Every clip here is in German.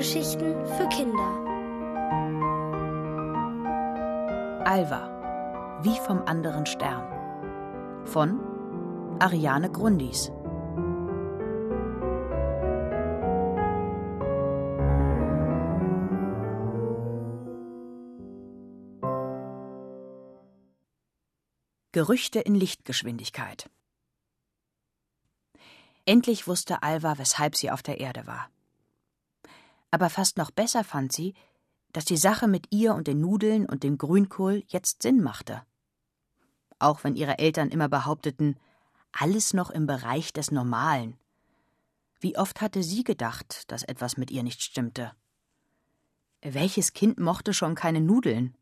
Hörgeschichten für Kinder. Alva, wie vom anderen Stern. Von Ariane Grundis. Gerüchte in Lichtgeschwindigkeit. Endlich wusste Alva, weshalb sie auf der Erde war. Aber fast noch besser fand sie, dass die Sache mit ihr und den Nudeln und dem Grünkohl jetzt Sinn machte. Auch wenn ihre Eltern immer behaupteten, alles noch im Bereich des Normalen. Wie oft hatte sie gedacht, dass etwas mit ihr nicht stimmte? Welches Kind mochte schon keine Nudeln?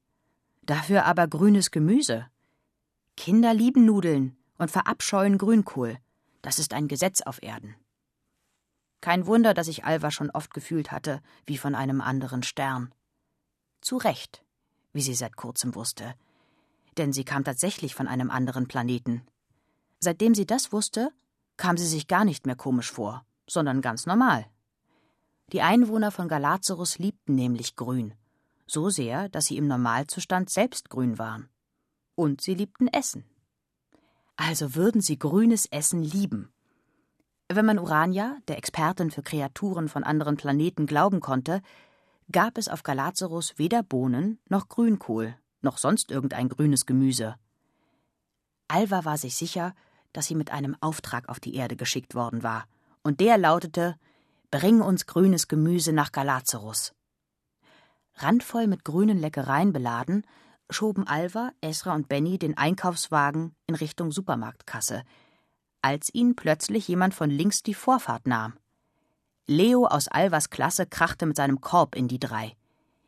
Dafür aber grünes Gemüse. Kinder lieben Nudeln und verabscheuen Grünkohl. Das ist ein Gesetz auf Erden. Kein Wunder, dass ich Alva schon oft gefühlt hatte, wie von einem anderen Stern. Zu Recht, wie sie seit kurzem wusste. Denn sie kam tatsächlich von einem anderen Planeten. Seitdem sie das wusste, kam sie sich gar nicht mehr komisch vor, sondern ganz normal. Die Einwohner von Galazarus liebten nämlich Grün, so sehr, dass sie im Normalzustand selbst grün waren. Und sie liebten Essen. Also würden sie grünes Essen lieben. Wenn man Urania, der Expertin für Kreaturen von anderen Planeten, glauben konnte, gab es auf Galazarus weder Bohnen noch Grünkohl, noch sonst irgendein grünes Gemüse. Alva war sich sicher, dass sie mit einem Auftrag auf die Erde geschickt worden war, und der lautete Bring uns grünes Gemüse nach Galazarus. Randvoll mit grünen Leckereien beladen, schoben Alva, Esra und Benny den Einkaufswagen in Richtung Supermarktkasse, als ihnen plötzlich jemand von links die Vorfahrt nahm. Leo aus Alvas Klasse krachte mit seinem Korb in die drei.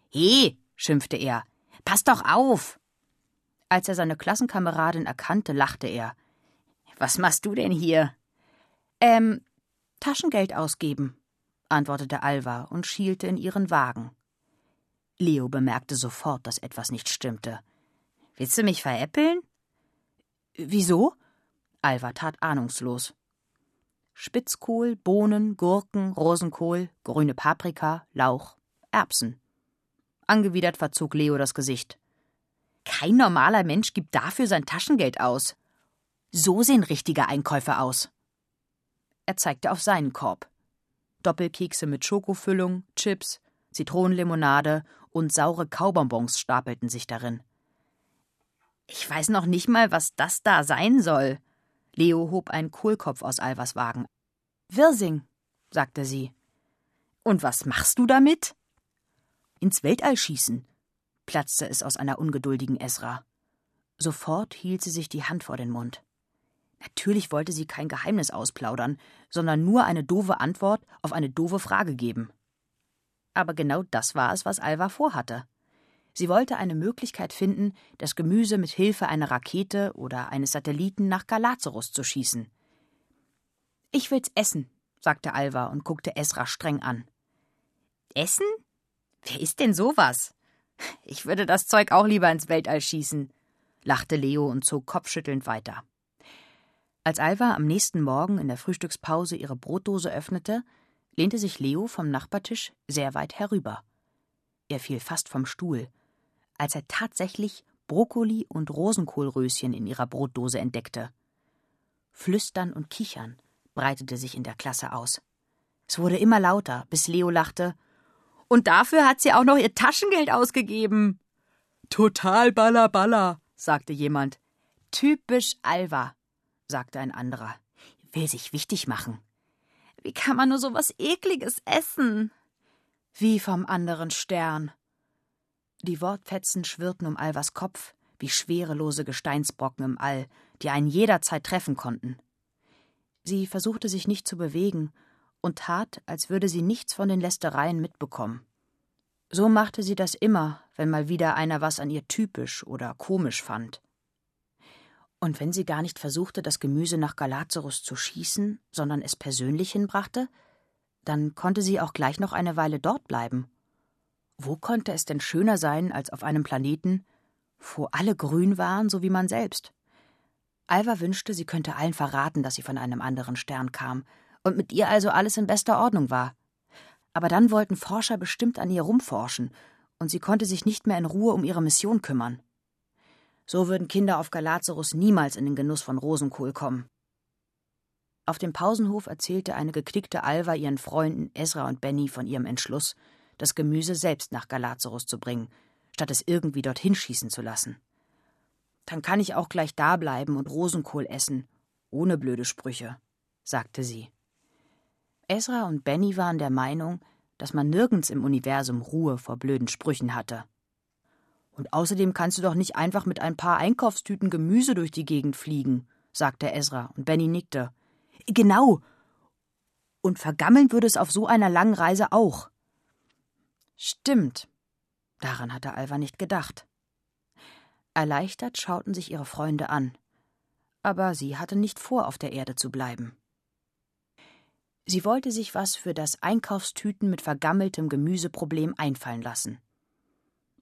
He, schimpfte er, pass doch auf! Als er seine Klassenkameradin erkannte, lachte er. Was machst du denn hier? Ähm, Taschengeld ausgeben, antwortete Alva und schielte in ihren Wagen. Leo bemerkte sofort, dass etwas nicht stimmte. Willst du mich veräppeln? Wieso? Alva tat ahnungslos. Spitzkohl, Bohnen, Gurken, Rosenkohl, grüne Paprika, Lauch, Erbsen. Angewidert verzog Leo das Gesicht. Kein normaler Mensch gibt dafür sein Taschengeld aus. So sehen richtige Einkäufe aus. Er zeigte auf seinen Korb. Doppelkekse mit Schokofüllung, Chips, Zitronenlimonade und saure Kaubonbons stapelten sich darin. Ich weiß noch nicht mal, was das da sein soll. Leo hob einen Kohlkopf aus Alvas Wagen. Wirsing, sagte sie. Und was machst du damit? Ins Weltall schießen, platzte es aus einer ungeduldigen Esra. Sofort hielt sie sich die Hand vor den Mund. Natürlich wollte sie kein Geheimnis ausplaudern, sondern nur eine doofe Antwort auf eine doofe Frage geben. Aber genau das war es, was Alva vorhatte. Sie wollte eine Möglichkeit finden, das Gemüse mit Hilfe einer Rakete oder eines Satelliten nach Galazarus zu schießen. Ich will's essen, sagte Alva und guckte Esra streng an. Essen? Wer ist denn sowas? Ich würde das Zeug auch lieber ins Weltall schießen, lachte Leo und zog kopfschüttelnd weiter. Als Alva am nächsten Morgen in der Frühstückspause ihre Brotdose öffnete, lehnte sich Leo vom Nachbartisch sehr weit herüber. Er fiel fast vom Stuhl, als er tatsächlich Brokkoli und Rosenkohlröschen in ihrer Brotdose entdeckte. Flüstern und Kichern breitete sich in der Klasse aus. Es wurde immer lauter, bis Leo lachte. Und dafür hat sie auch noch ihr Taschengeld ausgegeben. Total balla sagte jemand. Typisch Alva, sagte ein anderer. Will sich wichtig machen. Wie kann man nur so was Ekliges essen? Wie vom anderen Stern. Die Wortfetzen schwirrten um Alvas Kopf, wie schwerelose Gesteinsbrocken im All, die einen jederzeit treffen konnten. Sie versuchte sich nicht zu bewegen und tat, als würde sie nichts von den Lästereien mitbekommen. So machte sie das immer, wenn mal wieder einer was an ihr typisch oder komisch fand. Und wenn sie gar nicht versuchte, das Gemüse nach Galazarus zu schießen, sondern es persönlich hinbrachte, dann konnte sie auch gleich noch eine Weile dort bleiben. Wo konnte es denn schöner sein als auf einem Planeten, wo alle grün waren, so wie man selbst? Alva wünschte, sie könnte allen verraten, dass sie von einem anderen Stern kam und mit ihr also alles in bester Ordnung war. Aber dann wollten Forscher bestimmt an ihr rumforschen, und sie konnte sich nicht mehr in Ruhe um ihre Mission kümmern. So würden Kinder auf Galazarus niemals in den Genuss von Rosenkohl kommen. Auf dem Pausenhof erzählte eine geknickte Alva ihren Freunden Esra und Benny von ihrem Entschluss, das Gemüse selbst nach Galazarus zu bringen, statt es irgendwie dorthin schießen zu lassen. Dann kann ich auch gleich da bleiben und Rosenkohl essen, ohne blöde Sprüche, sagte sie. Esra und Benny waren der Meinung, dass man nirgends im Universum Ruhe vor blöden Sprüchen hatte. Und außerdem kannst du doch nicht einfach mit ein paar Einkaufstüten Gemüse durch die Gegend fliegen, sagte Esra, und Benny nickte. Genau. Und vergammeln würde es auf so einer langen Reise auch. Stimmt. Daran hatte Alva nicht gedacht. Erleichtert schauten sich ihre Freunde an. Aber sie hatte nicht vor, auf der Erde zu bleiben. Sie wollte sich was für das Einkaufstüten mit vergammeltem Gemüseproblem einfallen lassen.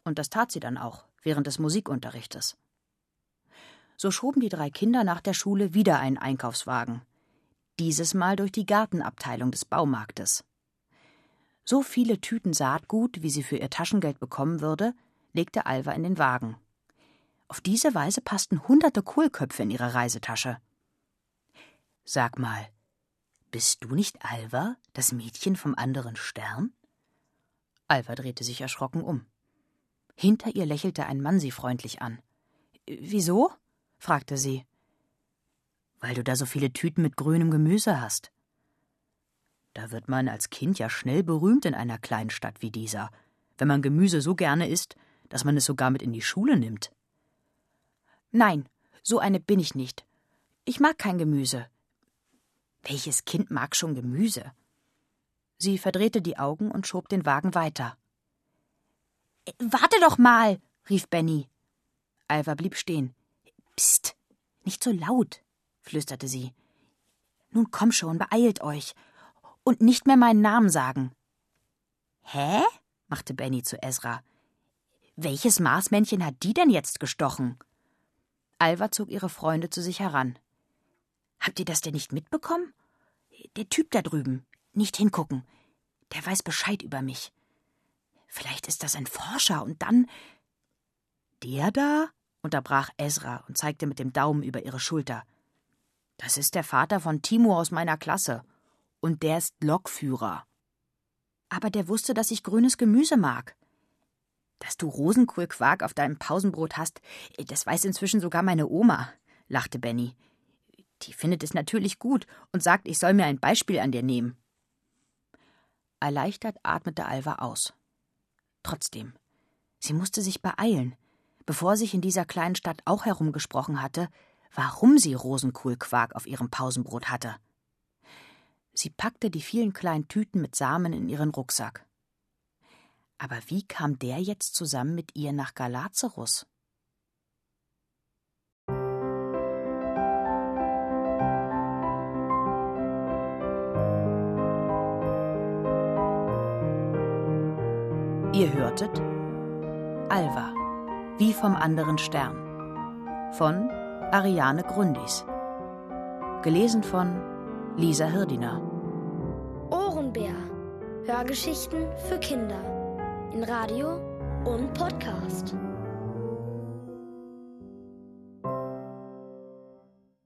Und das tat sie dann auch, während des Musikunterrichtes. So schoben die drei Kinder nach der Schule wieder einen Einkaufswagen, dieses Mal durch die Gartenabteilung des Baumarktes. So viele Tüten Saatgut, wie sie für ihr Taschengeld bekommen würde, legte Alva in den Wagen. Auf diese Weise passten hunderte Kohlköpfe in ihre Reisetasche. Sag mal, bist du nicht Alva, das Mädchen vom anderen Stern? Alva drehte sich erschrocken um. Hinter ihr lächelte ein Mann sie freundlich an. Wieso? fragte sie. Weil du da so viele Tüten mit grünem Gemüse hast. Da wird man als Kind ja schnell berühmt in einer kleinen Stadt wie dieser, wenn man Gemüse so gerne isst, dass man es sogar mit in die Schule nimmt. Nein, so eine bin ich nicht. Ich mag kein Gemüse. Welches Kind mag schon Gemüse? Sie verdrehte die Augen und schob den Wagen weiter. Äh, warte doch mal, rief Benny. Alva blieb stehen. Psst, nicht so laut, flüsterte sie. Nun komm schon, beeilt euch. Und nicht mehr meinen Namen sagen. Hä? machte Benny zu Ezra. Welches Marsmännchen hat die denn jetzt gestochen? Alva zog ihre Freunde zu sich heran. Habt ihr das denn nicht mitbekommen? Der Typ da drüben. Nicht hingucken. Der weiß Bescheid über mich. Vielleicht ist das ein Forscher und dann. Der da? unterbrach Ezra und zeigte mit dem Daumen über ihre Schulter. Das ist der Vater von Timo aus meiner Klasse. Und der ist Lokführer. Aber der wusste, dass ich grünes Gemüse mag. Dass du Rosenkohlquark auf deinem Pausenbrot hast, das weiß inzwischen sogar meine Oma, lachte Benny. Die findet es natürlich gut und sagt, ich soll mir ein Beispiel an dir nehmen. Erleichtert atmete Alva aus. Trotzdem, sie musste sich beeilen, bevor sich in dieser kleinen Stadt auch herumgesprochen hatte, warum sie Rosenkohlquark auf ihrem Pausenbrot hatte. Sie packte die vielen kleinen Tüten mit Samen in ihren Rucksack. Aber wie kam der jetzt zusammen mit ihr nach Galazarus? Ihr hörtet Alva, wie vom anderen Stern von Ariane Grundis. Gelesen von Lisa Hirdiner. Ohrenbär. Hörgeschichten für Kinder in Radio und Podcast.